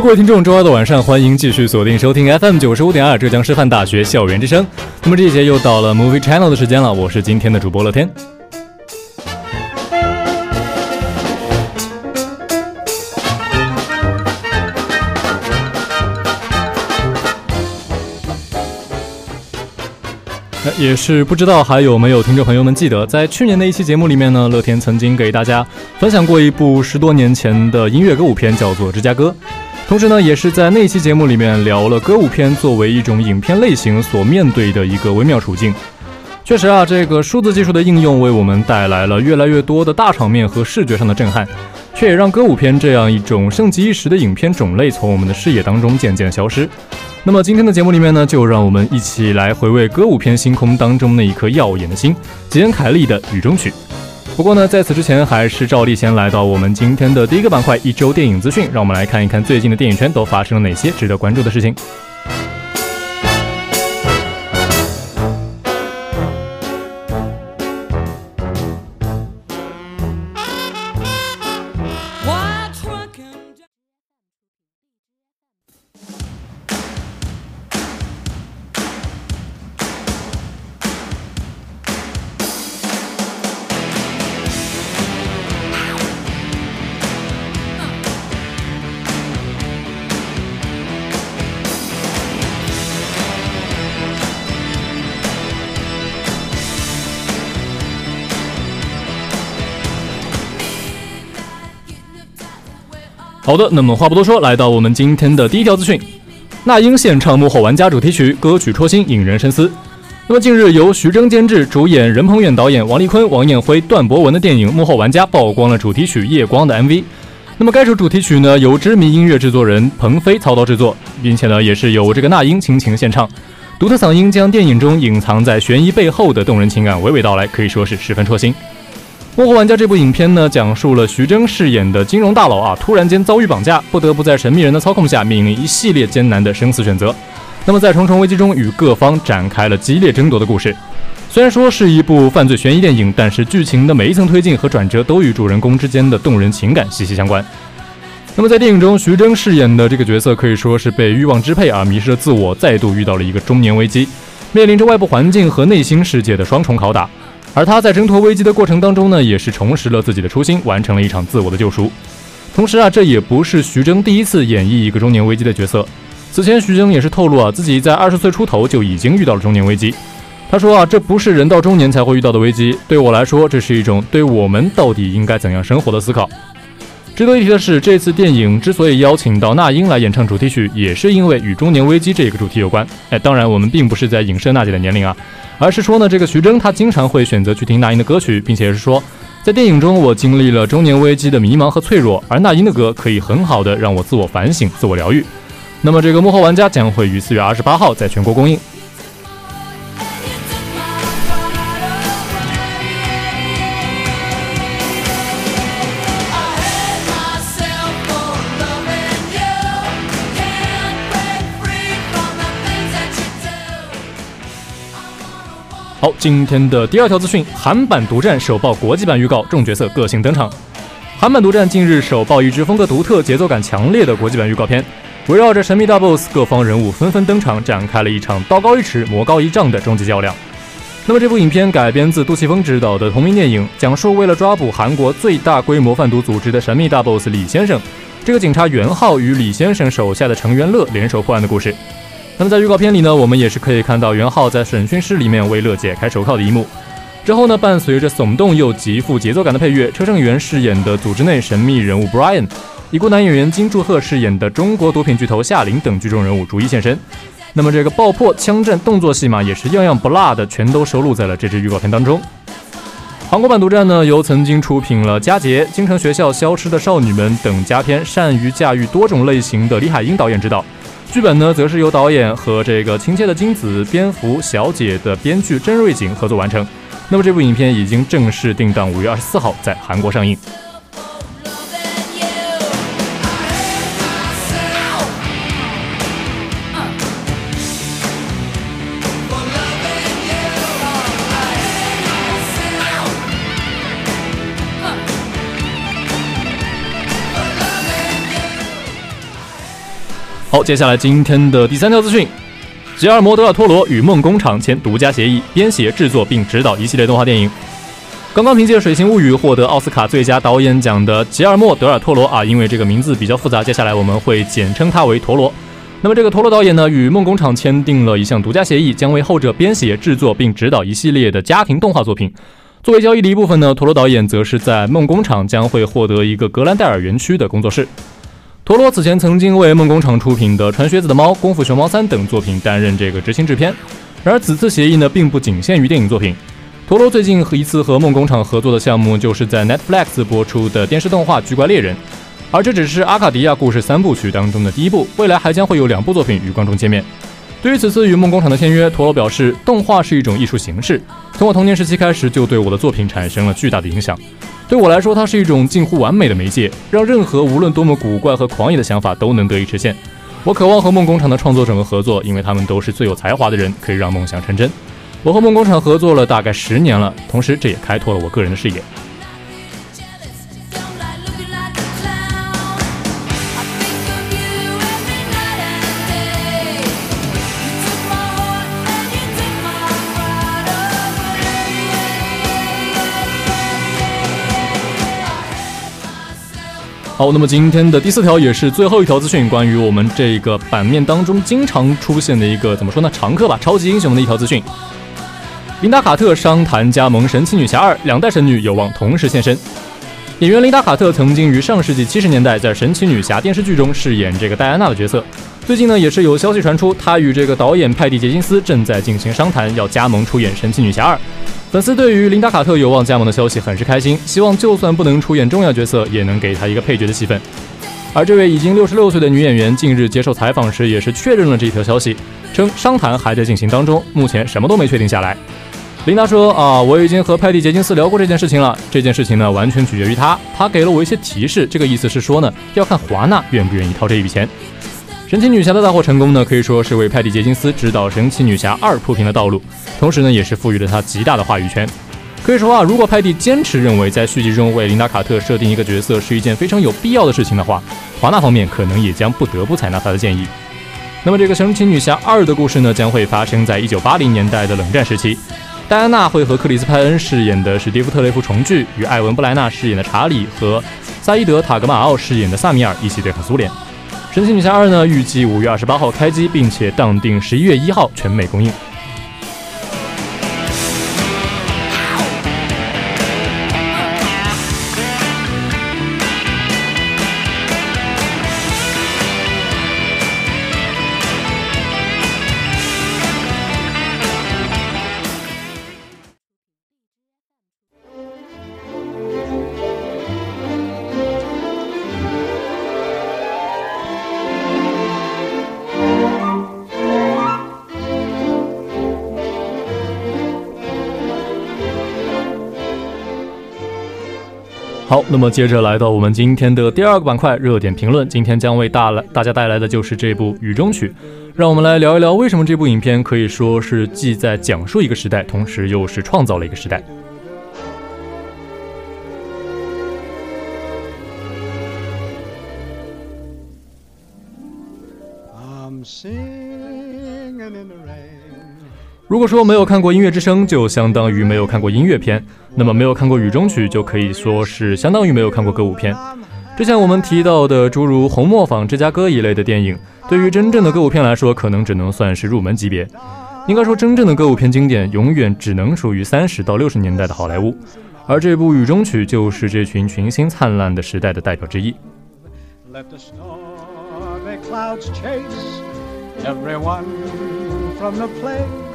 各位听众，周二的晚上，欢迎继续锁定收听 FM 九十五点二浙江师范大学校园之声。那么这一节又到了 Movie Channel 的时间了，我是今天的主播乐天。呃也是不知道还有没有听众朋友们记得，在去年的一期节目里面呢，乐天曾经给大家分享过一部十多年前的音乐歌舞片，叫做《芝加哥》。同时呢，也是在那期节目里面聊了歌舞片作为一种影片类型所面对的一个微妙处境。确实啊，这个数字技术的应用为我们带来了越来越多的大场面和视觉上的震撼，却也让歌舞片这样一种盛极一时的影片种类从我们的视野当中渐渐消失。那么今天的节目里面呢，就让我们一起来回味歌舞片星空当中那一颗耀眼的星——吉恩·凯利的《雨中曲》。不过呢，在此之前，还是照例先来到我们今天的第一个板块——一周电影资讯。让我们来看一看最近的电影圈都发生了哪些值得关注的事情。好的，那么话不多说，来到我们今天的第一条资讯：那英献唱幕后玩家主题曲，歌曲戳心，引人深思。那么近日，由徐峥监制、主演任鹏远导演、王丽坤、王艳辉、段博文的电影《幕后玩家》曝光了主题曲《夜光》的 MV。那么该首主题曲呢，由知名音乐制作人彭飞操刀制作，并且呢，也是由这个那英倾情献唱，独特嗓音将电影中隐藏在悬疑背后的动人情感娓娓道来，可以说是十分戳心。《幕后玩家》这部影片呢，讲述了徐峥饰演的金融大佬啊，突然间遭遇绑架，不得不在神秘人的操控下，面临一系列艰难的生死选择。那么在重重危机中，与各方展开了激烈争夺的故事。虽然说是一部犯罪悬疑电影，但是剧情的每一层推进和转折都与主人公之间的动人情感息息相关。那么在电影中，徐峥饰演的这个角色可以说是被欲望支配啊，迷失了自我，再度遇到了一个中年危机，面临着外部环境和内心世界的双重拷打。而他在挣脱危机的过程当中呢，也是重拾了自己的初心，完成了一场自我的救赎。同时啊，这也不是徐峥第一次演绎一个中年危机的角色。此前，徐峥也是透露啊，自己在二十岁出头就已经遇到了中年危机。他说啊，这不是人到中年才会遇到的危机，对我来说，这是一种对我们到底应该怎样生活的思考。值得一提的是，这次电影之所以邀请到那英来演唱主题曲，也是因为与中年危机这个主题有关。哎，当然，我们并不是在影射娜姐的年龄啊。而是说呢，这个徐峥他经常会选择去听那英的歌曲，并且是说，在电影中我经历了中年危机的迷茫和脆弱，而那英的歌可以很好的让我自我反省、自我疗愈。那么这个幕后玩家将会于四月二十八号在全国公映。好，今天的第二条资讯，韩版独占首曝国际版预告，众角色个性登场。韩版独占近日首曝一支风格独特、节奏感强烈的国际版预告片，围绕着神秘大 BOSS，各方人物纷纷登场，展开了一场道高一尺、魔高一丈的终极较量。那么这部影片改编自杜琪峰执导的同名电影，讲述为了抓捕韩国最大规模贩毒组织的神秘大 BOSS 李先生，这个警察袁浩与李先生手下的成员乐联手破案的故事。那么在预告片里呢，我们也是可以看到元浩在审讯室里面为乐解开手铐的一幕。之后呢，伴随着耸动又极富节奏感的配乐，车胜元饰演的组织内神秘人物 Brian，已故男演员金柱赫饰演的中国毒品巨头夏琳等剧中人物逐一现身。那么这个爆破、枪战、动作戏码也是样样不落的，全都收录在了这支预告片当中。韩国版独占呢，由曾经出品了《佳节》《京城学校》《消失的少女们》等佳片，善于驾驭多种类型的李海英导演执导。剧本呢，则是由导演和这个《亲切的金子》《蝙蝠小姐》的编剧郑瑞景合作完成。那么这部影片已经正式定档五月二十四号在韩国上映。好，接下来今天的第三条资讯：吉尔摩·德尔托罗与梦工厂签独家协议，编写、制作并指导一系列动画电影。刚刚凭借《水形物语》获得奥斯卡最佳导演奖的吉尔莫·德尔托罗啊，因为这个名字比较复杂，接下来我们会简称他为陀螺。那么这个陀螺导演呢，与梦工厂签订了一项独家协议，将为后者编写、制作并指导一系列的家庭动画作品。作为交易的一部分呢，陀螺导演则是在梦工厂将会获得一个格兰戴尔园区的工作室。陀螺此前曾经为梦工厂出品的《穿靴子的猫》《功夫熊猫三》等作品担任这个执行制片。然而此次协议呢，并不仅限于电影作品。陀螺最近和一次和梦工厂合作的项目，就是在 Netflix 播出的电视动画《巨怪猎人》，而这只是阿卡迪亚故事三部曲当中的第一部，未来还将会有两部作品与观众见面。对于此次与梦工厂的签约，陀螺表示，动画是一种艺术形式，从我童年时期开始就对我的作品产生了巨大的影响。对我来说，它是一种近乎完美的媒介，让任何无论多么古怪和狂野的想法都能得以实现。我渴望和梦工厂的创作者们合作，因为他们都是最有才华的人，可以让梦想成真。我和梦工厂合作了大概十年了，同时这也开拓了我个人的视野。好，那么今天的第四条也是最后一条资讯，关于我们这个版面当中经常出现的一个怎么说呢，常客吧，超级英雄的一条资讯。琳达·卡特商谈加盟《神奇女侠二》，两代神女有望同时现身。演员琳达·卡特曾经于上世纪七十年代在《神奇女侠》电视剧中饰演这个戴安娜的角色。最近呢，也是有消息传出，他与这个导演派蒂·杰金斯正在进行商谈，要加盟出演《神奇女侠二》。粉丝对于琳达·卡特有望加盟的消息很是开心，希望就算不能出演重要角色，也能给她一个配角的戏份。而这位已经六十六岁的女演员近日接受采访时，也是确认了这一条消息，称商谈还在进行当中，目前什么都没确定下来。琳达说：“啊，我已经和派蒂·杰金斯聊过这件事情了，这件事情呢完全取决于他，他给了我一些提示，这个意思是说呢，要看华纳愿不愿意掏这一笔钱。”神奇女侠的大获成功呢，可以说是为派蒂·杰金斯执导《神奇女侠二》铺平了道路，同时呢，也是赋予了她极大的话语权。可以说啊，如果派蒂坚持认为在续集中为琳达·卡特设定一个角色是一件非常有必要的事情的话，华纳方面可能也将不得不采纳他的建议。那么，这个《神奇女侠二》的故事呢，将会发生在一九八零年代的冷战时期，戴安娜会和克里斯·派恩饰演的史蒂夫·特雷弗重聚，与艾文·布莱纳饰演的查理和萨伊德·塔格马奥饰演的萨米尔一起对抗苏联。神奇女侠二呢，预计五月二十八号开机，并且当定十一月一号全美公映。好，那么接着来到我们今天的第二个板块——热点评论。今天将为大来大家带来的就是这部《雨中曲》，让我们来聊一聊为什么这部影片可以说是既在讲述一个时代，同时又是创造了一个时代。如果说没有看过《音乐之声》，就相当于没有看过音乐片；那么没有看过《雨中曲》，就可以说是相当于没有看过歌舞片。之前我们提到的诸如《红磨坊》《芝加哥》一类的电影，对于真正的歌舞片来说，可能只能算是入门级别。应该说，真正的歌舞片经典永远只能属于三十到六十年代的好莱坞，而这部《雨中曲》就是这群群星灿烂的时代的代表之一。Let the stormy clouds chase everyone from the place.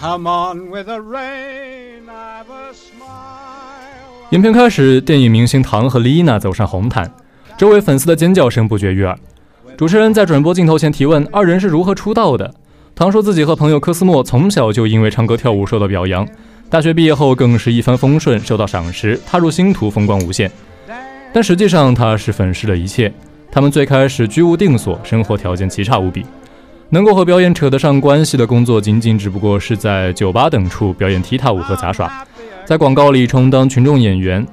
Come on with the rain, I've a smile. 影片开始，电影明星唐和丽娜走上红毯，周围粉丝的尖叫声不绝于耳。主持人在转播镜头前提问二人是如何出道的。唐说自己和朋友科斯莫从小就因为唱歌跳舞受到表扬，大学毕业后更是一帆风顺，受到赏识，踏入星途，风光无限。但实际上他是粉饰了一切。他们最开始居无定所，生活条件奇差无比，能够和表演扯得上关系的工作，仅仅只不过是在酒吧等处表演踢踏舞和杂耍，在广告里充当群众演员。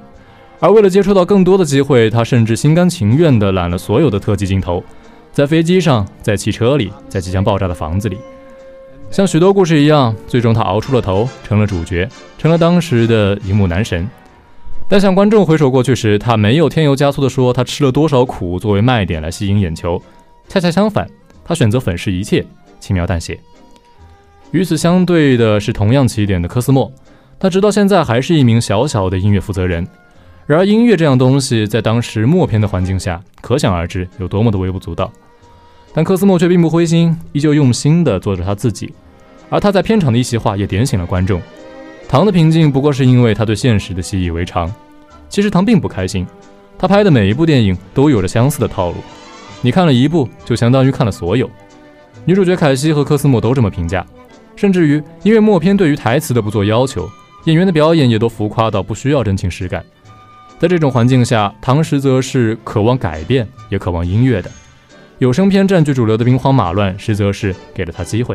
而为了接触到更多的机会，他甚至心甘情愿地揽了所有的特技镜头，在飞机上，在汽车里，在即将爆炸的房子里。像许多故事一样，最终他熬出了头，成了主角，成了当时的荧幕男神。但向观众回首过去时，他没有添油加醋地说他吃了多少苦作为卖点来吸引眼球，恰恰相反，他选择粉饰一切，轻描淡写。与此相对的是同样起点的科斯莫，他直到现在还是一名小小的音乐负责人。然而音乐这样东西，在当时默片的环境下，可想而知有多么的微不足道。但科斯莫却并不灰心，依旧用心地做着他自己。而他在片场的一席话也点醒了观众。唐的平静不过是因为他对现实的习以为常。其实唐并不开心，他拍的每一部电影都有着相似的套路。你看了一部，就相当于看了所有。女主角凯西和科斯莫都这么评价。甚至于，因为默片对于台词的不做要求，演员的表演也都浮夸到不需要真情实感。在这种环境下，唐实则是渴望改变，也渴望音乐的。有声片占据主流的兵荒马乱，实则是给了他机会。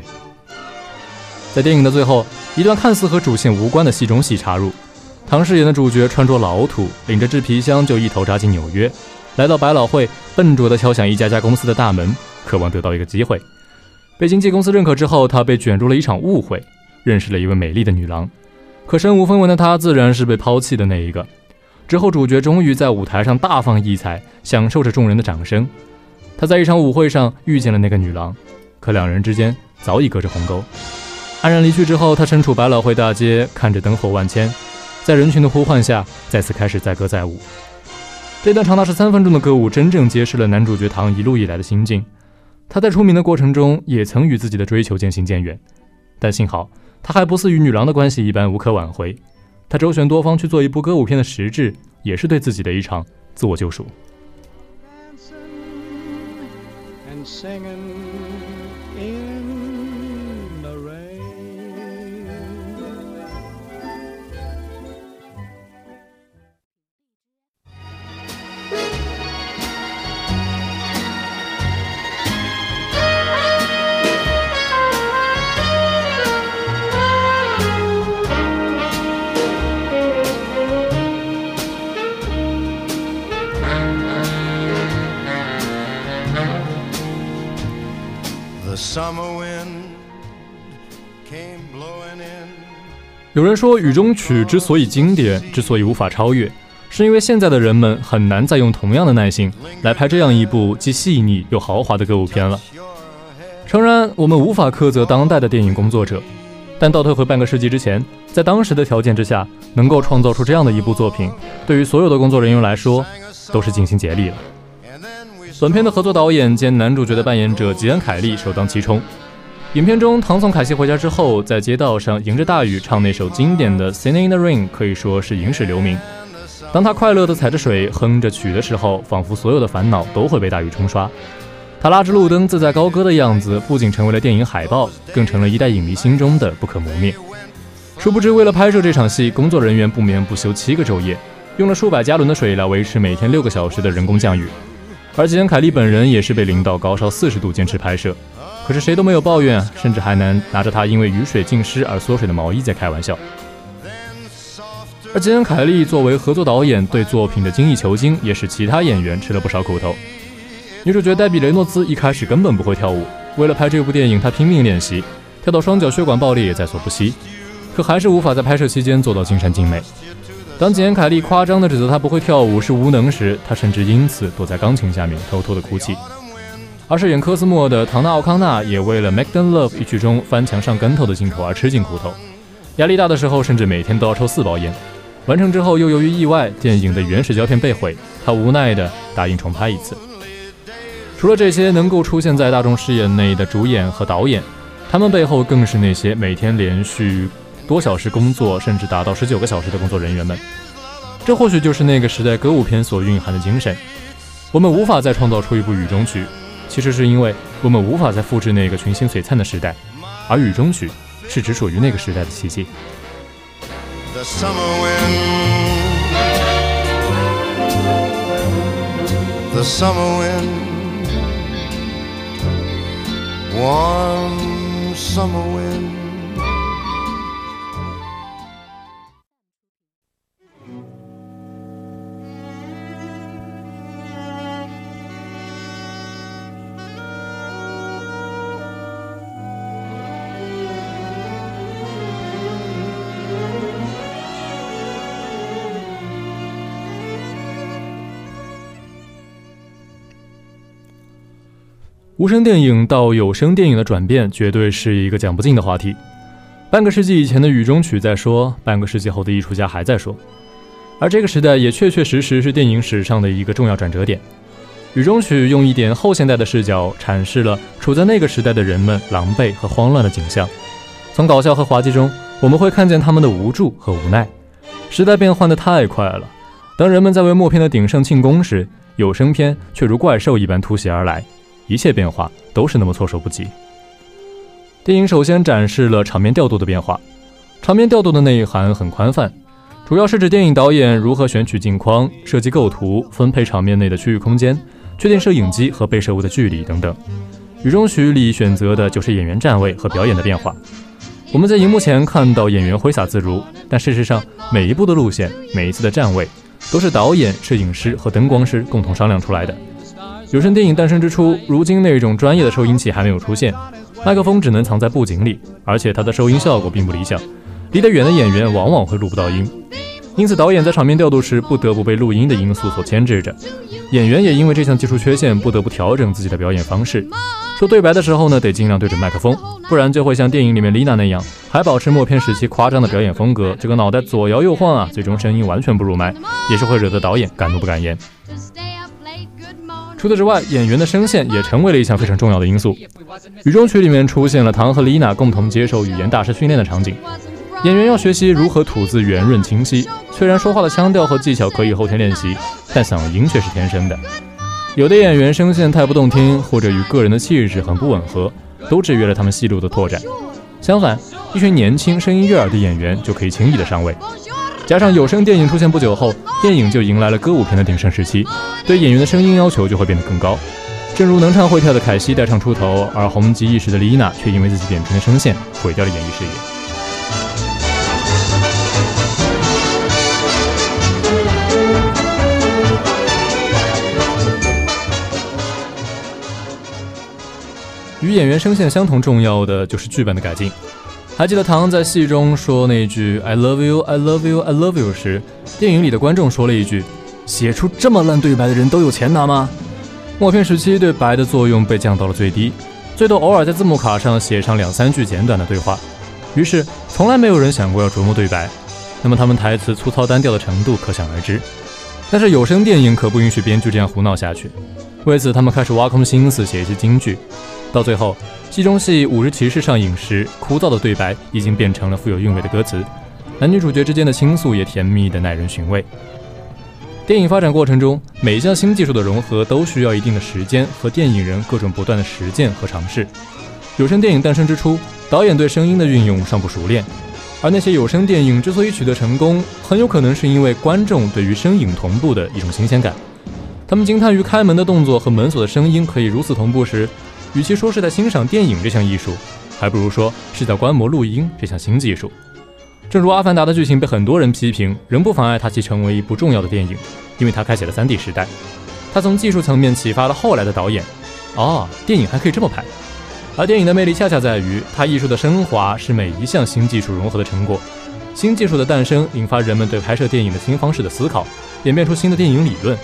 在电影的最后，一段看似和主线无关的戏中戏插入，唐饰演的主角穿着老土，领着制皮箱就一头扎进纽约，来到百老汇，笨拙地敲响一家家公司的大门，渴望得到一个机会。被经纪公司认可之后，他被卷入了一场误会，认识了一位美丽的女郎。可身无分文的他，自然是被抛弃的那一个。之后，主角终于在舞台上大放异彩，享受着众人的掌声。他在一场舞会上遇见了那个女郎，可两人之间早已隔着鸿沟。黯然离去之后，他身处百老汇大街，看着灯火万千，在人群的呼唤下，再次开始载歌载舞。这段长达十三分钟的歌舞，真正揭示了男主角唐一路以来的心境。他在出名的过程中，也曾与自己的追求渐行渐远，但幸好他还不似与女郎的关系一般无可挽回。他周旋多方去做一部歌舞片的实质，也是对自己的一场自我救赎。Summer wind came blowing in 有人说，《雨中曲》之所以经典，之所以无法超越，是因为现在的人们很难再用同样的耐性来拍这样一部既细腻又豪华的歌舞片了。诚然，我们无法苛责当代的电影工作者，但倒退回半个世纪之前，在当时的条件之下，能够创造出这样的一部作品，对于所有的工作人员来说，都是尽心竭力了。And then we 本片的合作导演兼男主角的扮演者吉恩·凯利首当其冲。影片中，唐送凯西回家之后，在街道上迎着大雨唱那首经典的《Singing in the Rain》，可以说是影史留名。当他快乐地踩着水，哼着曲的时候，仿佛所有的烦恼都会被大雨冲刷。他拉着路灯自在高歌的样子，不仅成为了电影海报，更成了一代影迷心中的不可磨灭。殊不知，为了拍摄这场戏，工作人员不眠不休七个昼夜，用了数百加仑的水来维持每天六个小时的人工降雨。而吉恩·凯利本人也是被淋到高烧四十度坚持拍摄，可是谁都没有抱怨，甚至还能拿着他因为雨水浸湿而缩水的毛衣在开玩笑。而吉恩·凯利作为合作导演，对作品的精益求精，也使其他演员吃了不少苦头。女主角黛比·雷诺兹一开始根本不会跳舞，为了拍这部电影，她拼命练习，跳到双脚血管爆裂也在所不惜，可还是无法在拍摄期间做到尽善尽美。当吉恩·凯利夸张地指责她不会跳舞是无能时，她甚至因此躲在钢琴下面偷偷地哭泣。而饰演科斯莫的唐纳奥康纳也为了《Make Them Love》一曲中翻墙上跟头的镜头而吃尽苦头。压力大的时候，甚至每天都要抽四包烟。完成之后，又由于意外，电影的原始胶片被毁，他无奈地答应重拍一次。除了这些能够出现在大众视野内的主演和导演，他们背后更是那些每天连续多小时工作，甚至达到十九个小时的工作人员们。这或许就是那个时代歌舞片所蕴含的精神。我们无法再创造出一部雨中曲。其实是因为我们无法再复制那个群星璀璨的时代，而雨中曲是只属于那个时代的奇迹。The summer wind, the summer wind, warm summer wind.《无声电影》到有声电影的转变，绝对是一个讲不尽的话题。半个世纪以前的雨中曲在说，半个世纪后的艺术家还在说，而这个时代也确确实实是电影史上的一个重要转折点。雨中曲用一点后现代的视角阐释了处在那个时代的人们狼狈和慌乱的景象。从搞笑和滑稽中，我们会看见他们的无助和无奈。时代变换的太快了，当人们在为默片的鼎盛庆功时，有声片却如怪兽一般突袭而来，一切变化都是那么措手不及。电影首先展示了场面调度的变化，场面调度的内涵很宽泛，主要是指电影导演如何选取镜框、设计构图、分配场面内的区域空间、确定摄影机和被摄物的距离等等。雨中曲里选择的就是演员站位和表演的变化。我们在荧幕前看到演员挥洒自如，但事实上，每一步的路线、每一次的站位，都是导演、摄影师和灯光师共同商量出来的。有声电影诞生之初，如今那种专业的收音器还没有出现，麦克风只能藏在布景里，而且它的收音效果并不理想，离得远的演员往往会录不到音。因此，导演在场面调度时不得不被录音的因素所牵制着，演员也因为这项技术缺陷，不得不调整自己的表演方式。说对白的时候呢，得尽量对准麦克风，不然就会像电影里面丽娜那样，还保持默片时期夸张的表演风格，这个脑袋左摇右晃啊，最终声音完全不入麦，也是会惹得导演敢怒不敢言。除此之外，演员的声线也成为了一项非常重要的因素。雨中曲里面出现了唐和丽娜共同接受语言大师训练的场景，演员要学习如何吐字圆润清晰。虽然说话的腔调和技巧可以后天练习，但嗓音却是天生的。有的演员声线太不动听，或者与个人的气质很不吻合，都制约了他们戏路的拓展。相反，一群年轻、声音悦耳的演员就可以轻易的上位。加上有声电影出现不久后，电影就迎来了歌舞片的鼎盛时期，对演员的声音要求就会变得更高。正如能唱会跳的凯西带唱出头，而红极一时的丽娜却因为自己扁平的声线毁掉了演艺事业。与演员声线相同重要的就是剧本的改进。还记得唐在戏中说那句 “I love you, I love you, I love you” 时，电影里的观众说了一句：“写出这么烂对白的人都有钱拿吗？”默片时期对白的作用被降到了最低，最多偶尔在字幕卡上写上两三句简短的对话。于是，从来没有人想过要琢磨对白，那么他们台词粗糙单调的程度可想而知。但是有声电影可不允许编剧这样胡闹下去，为此他们开始挖空心思写一些京剧。到最后，戏中戏《五日骑士》上映时，枯燥的对白已经变成了富有韵味的歌词，男女主角之间的倾诉也甜蜜的耐人寻味。电影发展过程中，每一项新技术的融合都需要一定的时间和电影人各种不断的实践和尝试。有声电影诞生之初，导演对声音的运用尚不熟练，而那些有声电影之所以取得成功，很有可能是因为观众对于声影同步的一种新鲜感。他们惊叹于开门的动作和门锁的声音可以如此同步时，与其说是在欣赏电影这项艺术，还不如说是在观摩录音这项新技术。正如《阿凡达》的剧情被很多人批评，仍不妨碍它其成为一部重要的电影，因为它开启了 3D 时代。它从技术层面启发了后来的导演。哦，电影还可以这么拍。而电影的魅力恰恰在于，它艺术的升华是每一项新技术融合的成果。新技术的诞生引发人们对拍摄电影的新方式的思考，演变出新的电影理论。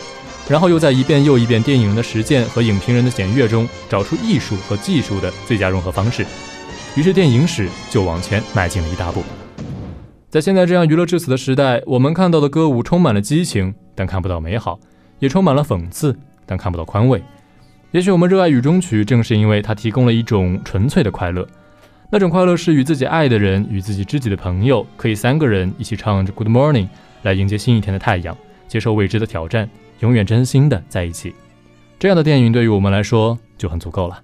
然后又在一遍又一遍电影人的实践和影评人的检阅中，找出艺术和技术的最佳融合方式。于是电影史就往前迈进了一大步。在现在这样娱乐至死的时代，我们看到的歌舞充满了激情，但看不到美好；也充满了讽刺，但看不到宽慰。也许我们热爱雨中曲，正是因为它提供了一种纯粹的快乐。那种快乐是与自己爱的人、与自己知己的朋友，可以三个人一起唱着 Good Morning，来迎接新一天的太阳，接受未知的挑战，永远真心的在一起。这样的电影对于我们来说就很足够了。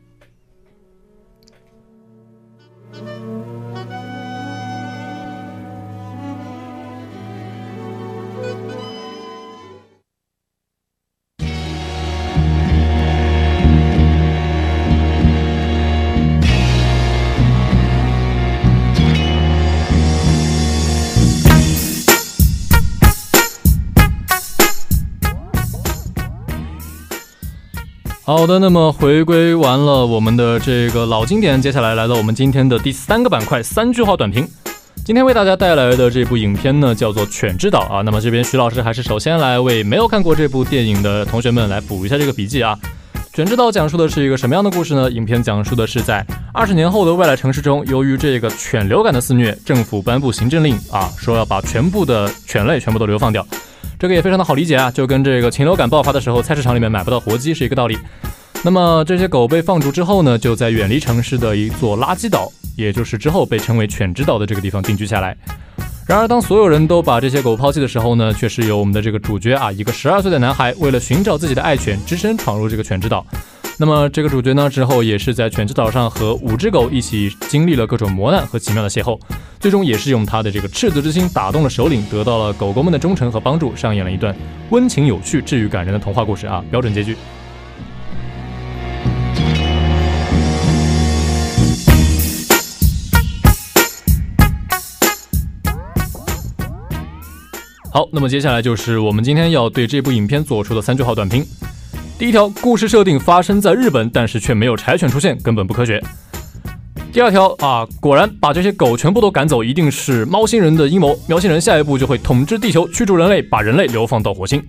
好的，那么回归完了我们的这个老经典，接下来来到我们今天的第三个板块——三句话短评。今天为大家带来的这部影片呢，叫做《犬之岛》啊。那么这边徐老师还是首先来为没有看过这部电影的同学们来补一下这个笔记啊。《犬之岛》讲述的是一个什么样的故事呢？影片讲述的是在二十年后的未来城市中，由于这个犬流感的肆虐，政府颁布行政令啊，说要把全部的犬类全部都流放掉。这个也非常的好理解啊，就跟这个禽流感爆发的时候，菜市场里面买不到活鸡是一个道理。那么这些狗被放逐之后呢，就在远离城市的一座垃圾岛，也就是之后被称为犬之岛的这个地方定居下来。然而，当所有人都把这些狗抛弃的时候呢，却是由我们的这个主角啊，一个十二岁的男孩，为了寻找自己的爱犬，只身闯入这个犬之岛。那么这个主角呢，之后也是在犬之岛上和五只狗一起经历了各种磨难和奇妙的邂逅，最终也是用他的这个赤子之心打动了首领，得到了狗狗们的忠诚和帮助，上演了一段温情有趣、治愈感人的童话故事啊，标准结局。好，那么接下来就是我们今天要对这部影片做出的三句话短评。第一条，故事设定发生在日本，但是却没有柴犬出现，根本不科学。第二条啊，果然把这些狗全部都赶走，一定是猫星人的阴谋，喵星人下一步就会统治地球，驱逐人类，把人类流放到火星。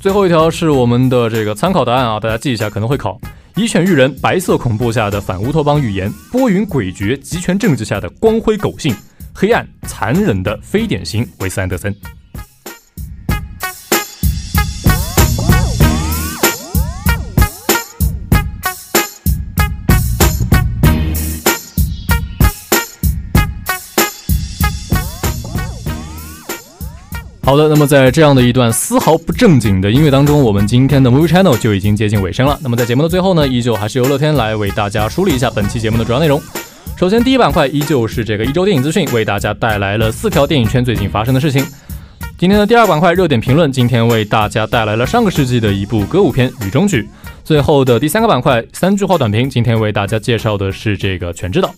最后一条是我们的这个参考答案啊，大家记一下，可能会考。以犬育人，白色恐怖下的反乌托邦预言，波云诡谲，集权政治下的光辉狗性，黑暗残忍的非典型，维斯安德森。好的，那么在这样的一段丝毫不正经的音乐当中，我们今天的 Movie Channel 就已经接近尾声了。那么在节目的最后呢，依旧还是由乐天来为大家梳理一下本期节目的主要内容。首先，第一板块依旧是这个一周电影资讯，为大家带来了四条电影圈最近发生的事情。今天的第二板块热点评论，今天为大家带来了上个世纪的一部歌舞片《雨中曲》。最后的第三个板块三句话短评，今天为大家介绍的是这个《全知道》。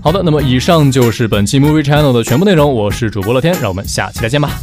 好的，那么以上就是本期 Movie Channel 的全部内容。我是主播乐天，让我们下期再见吧。